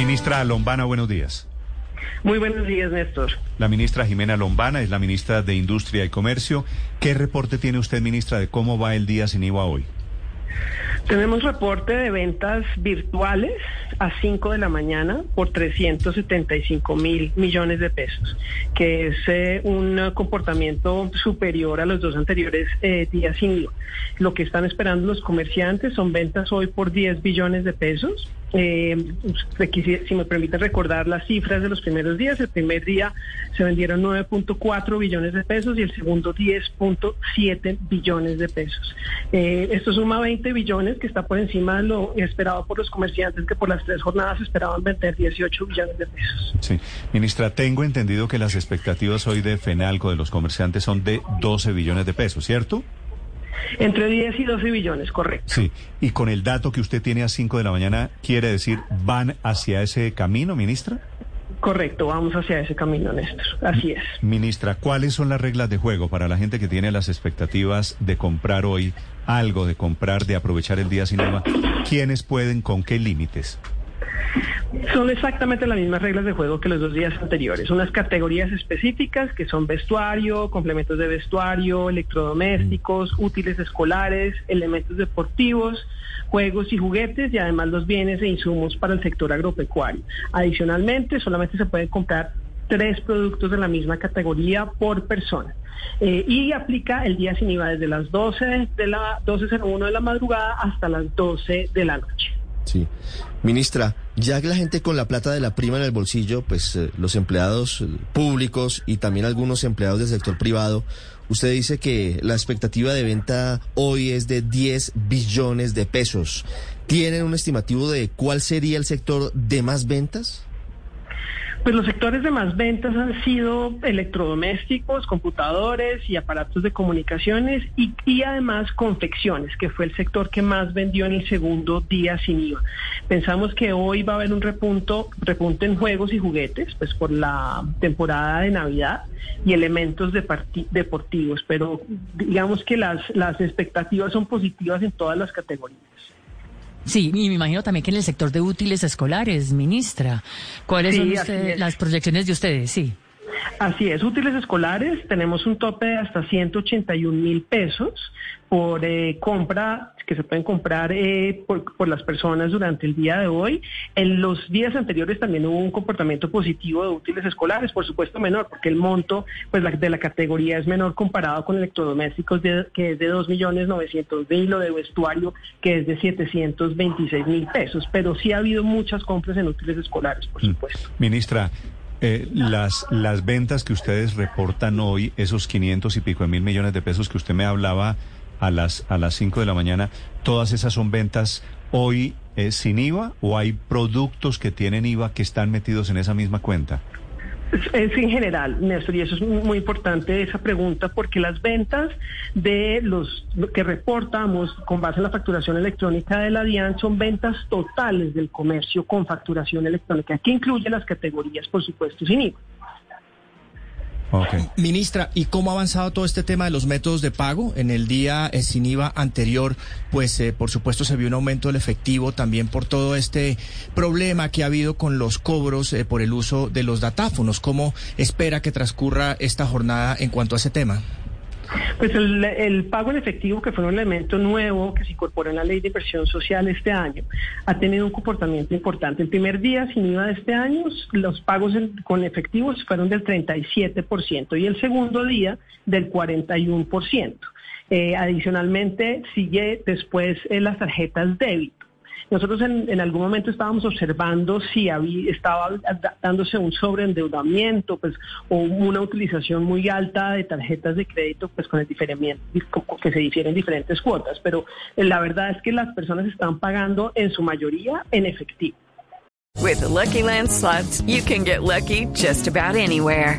Ministra Lombana, buenos días. Muy buenos días, Néstor. La ministra Jimena Lombana es la ministra de Industria y Comercio. ¿Qué reporte tiene usted, ministra, de cómo va el día sin IVA hoy? Tenemos reporte de ventas virtuales a 5 de la mañana por 375 mil millones de pesos, que es eh, un comportamiento superior a los dos anteriores eh, días sin IVA. Lo que están esperando los comerciantes son ventas hoy por 10 billones de pesos. Eh, si me permite recordar las cifras de los primeros días, el primer día se vendieron 9.4 billones de pesos y el segundo 10.7 billones de pesos. Eh, esto suma 20 billones que está por encima de lo esperado por los comerciantes que por las tres jornadas esperaban vender 18 billones de pesos. Sí, ministra, tengo entendido que las expectativas hoy de FENALCO de los comerciantes son de 12 billones de pesos, ¿cierto? Entre 10 y 12 billones, correcto. Sí, y con el dato que usted tiene a 5 de la mañana, ¿quiere decir van hacia ese camino, ministra? Correcto, vamos hacia ese camino, Néstor. Así es. Ministra, ¿cuáles son las reglas de juego para la gente que tiene las expectativas de comprar hoy algo, de comprar, de aprovechar el día sin IVA? ¿Quiénes pueden, con qué límites? Son exactamente las mismas reglas de juego que los dos días anteriores. Unas categorías específicas que son vestuario, complementos de vestuario, electrodomésticos, útiles escolares, elementos deportivos, juegos y juguetes y además los bienes e insumos para el sector agropecuario. Adicionalmente, solamente se pueden comprar tres productos de la misma categoría por persona. Eh, y aplica el día sin IVA desde las 12 de la 12.01 de la madrugada hasta las 12 de la noche. Sí. Ministra, ya que la gente con la plata de la prima en el bolsillo, pues eh, los empleados eh, públicos y también algunos empleados del sector privado, usted dice que la expectativa de venta hoy es de 10 billones de pesos. ¿Tienen un estimativo de cuál sería el sector de más ventas? Pues los sectores de más ventas han sido electrodomésticos, computadores y aparatos de comunicaciones y, y, además confecciones, que fue el sector que más vendió en el segundo día sin IVA. Pensamos que hoy va a haber un repunto, repunte en juegos y juguetes, pues por la temporada de Navidad y elementos de deportivos, pero digamos que las, las expectativas son positivas en todas las categorías. Sí, y me imagino también que en el sector de útiles escolares, ministra, ¿cuáles Sí, son usted- las proyecciones de ustedes? Sí. Así es, útiles escolares, tenemos un tope de hasta 181 mil pesos por eh, compra que se pueden comprar eh, por, por las personas durante el día de hoy. En los días anteriores también hubo un comportamiento positivo de útiles escolares, por supuesto menor, porque el monto pues la- de la categoría es menor comparado con electrodomésticos de- que es de 2.900.000 o de vestuario que es de 726 mil pesos, pero sí ha habido muchas compras en útiles escolares, por supuesto. Ministra, eh, las, las ventas que ustedes reportan hoy, esos 500 y pico de mil millones de pesos que usted me hablaba a las, a las 5 de la mañana, ¿todas esas son ventas hoy eh, sin IVA o hay productos que tienen IVA que están metidos en esa misma cuenta? Es, es en general, Néstor, y eso es muy, importante esa pregunta, porque las ventas de los lo que reportamos con base en la facturación electrónica de la DIAN son ventas totales del comercio con facturación electrónica, que incluye las categorías, por supuesto, sin IVA. Ok. Ministra, ¿y cómo ha avanzado todo este tema de los métodos de pago? En el día eh, sin IVA anterior, pues eh, por supuesto se vio un aumento del efectivo también por todo este problema que ha habido con los cobros eh, por el uso de los datáfonos. ¿Cómo espera que transcurra esta jornada en cuanto a ese tema? Pues el, pago en efectivo, que fue un elemento nuevo que se incorporó en la ley de inversión social este año, ha tenido un comportamiento importante. El primer día sin IVA de este año, los pagos con efectivos fueron del 37% y el segundo día del 41%. Eh, adicionalmente, sigue después eh, las tarjetas débito. Nosotros en, algún momento estábamos observando si había, estaba dándose un sobreendeudamiento pues, o una utilización muy alta de tarjetas de crédito pues, con el diferimiento, que se difieren diferentes cuotas, pero eh, la verdad es que las personas están pagando en su mayoría en efectivo. With the Lucky Land you can get lucky just about anywhere.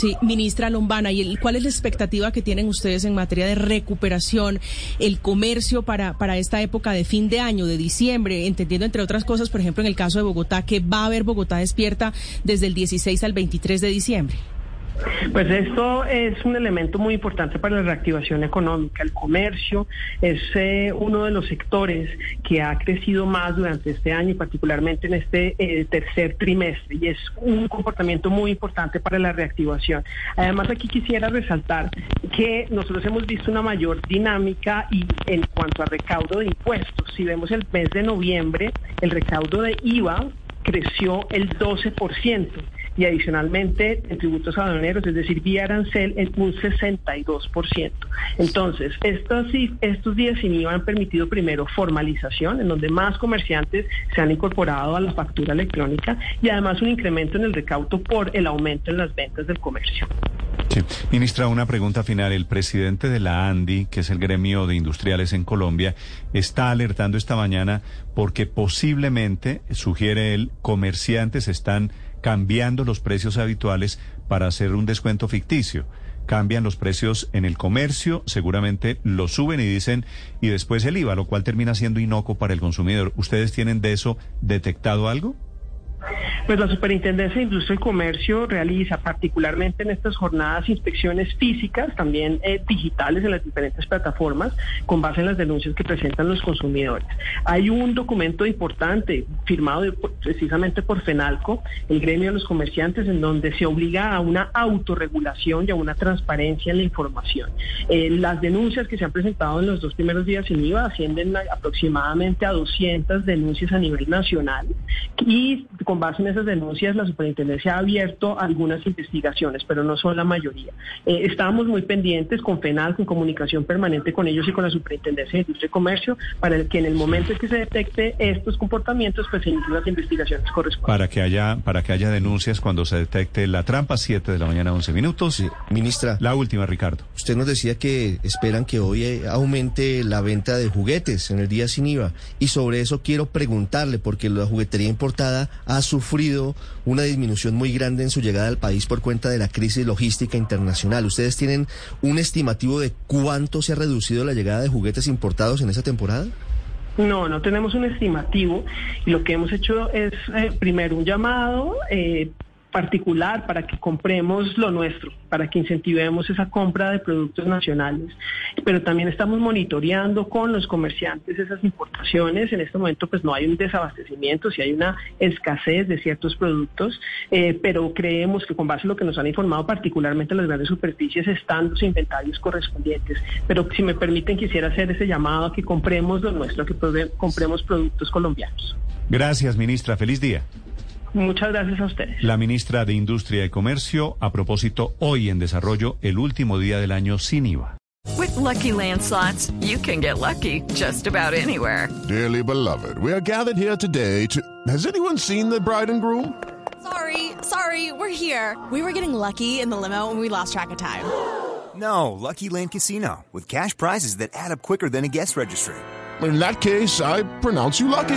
Sí, ministra Lombana, ¿y el, cuál es la expectativa que tienen ustedes en materia de recuperación, el comercio para, para esta época de fin de año, de diciembre, entendiendo entre otras cosas, por ejemplo, en el caso de Bogotá, que va a haber Bogotá despierta desde el 16 al 23 de diciembre? Pues esto es un elemento muy importante para la reactivación económica. El comercio es eh, uno de los sectores que ha crecido más durante este año y particularmente en este eh, tercer trimestre y es un comportamiento muy importante para la reactivación. Además aquí quisiera resaltar que nosotros hemos visto una mayor dinámica y en cuanto a recaudo de impuestos. Si vemos el mes de noviembre, el recaudo de IVA creció el 12% y adicionalmente en tributos aduaneros, es decir, vía arancel, en un 62%. Entonces, estos, estos días sin IVA han permitido primero formalización, en donde más comerciantes se han incorporado a la factura electrónica y además un incremento en el recaudo por el aumento en las ventas del comercio. Sí. Ministra, una pregunta final. El presidente de la ANDI, que es el gremio de industriales en Colombia, está alertando esta mañana porque posiblemente, sugiere él, comerciantes están cambiando los precios habituales para hacer un descuento ficticio. Cambian los precios en el comercio, seguramente lo suben y dicen, y después el IVA, lo cual termina siendo inocuo para el consumidor. ¿Ustedes tienen de eso detectado algo? Pues la Superintendencia de Industria y Comercio realiza particularmente en estas jornadas inspecciones físicas, también eh, digitales en las diferentes plataformas, con base en las denuncias que presentan los consumidores. Hay un documento importante firmado precisamente por FENALCO, el gremio de los comerciantes, en donde se obliga a una autorregulación y a una transparencia en la información. Eh, las denuncias que se han presentado en los dos primeros días sin IVA ascienden aproximadamente a 200 denuncias a nivel nacional y con base en esas denuncias la superintendencia ha abierto algunas investigaciones, pero no son la mayoría. Eh, estamos muy pendientes con FENAL, con comunicación permanente con ellos y con la superintendencia de industria y comercio, para que en el momento en que se detecte estos comportamientos, pues se inicien las investigaciones correspondientes. Para que haya, para que haya denuncias cuando se detecte la trampa, 7 de la mañana, 11 minutos. Ministra. La última, Ricardo. Usted nos decía que esperan que hoy eh, aumente la venta de juguetes en el día sin IVA. Y sobre eso quiero preguntarle, porque la juguetería importada ha sufrido una disminución muy grande en su llegada al país por cuenta de la crisis logística internacional. ¿Ustedes tienen un estimativo de cuánto se ha reducido la llegada de juguetes importados en esa temporada? No, no tenemos un estimativo lo que hemos hecho es eh, primero un llamado eh, particular para que compremos lo nuestro, para que incentivemos esa compra de productos nacionales. Pero también estamos monitoreando con los comerciantes esas importaciones. En este momento pues no hay un desabastecimiento, si hay una escasez de ciertos productos, eh, pero creemos que con base en lo que nos han informado particularmente las grandes superficies están los inventarios correspondientes. Pero si me permiten quisiera hacer ese llamado a que compremos lo nuestro, a que compremos productos colombianos. Gracias, ministra. Feliz día. Muchas gracias a ustedes. La ministra de Industria y Comercio, a propósito, hoy en desarrollo, el último día del año sin IVA. With lucky landslots, you can get lucky just about anywhere. Dearly beloved, we are gathered here today to. Has anyone seen the bride and groom? Sorry, sorry, we're here. We were getting lucky in the limo and we lost track of time. No, Lucky Land Casino, with cash prizes that add up quicker than a guest registry. In that case, I pronounce you lucky.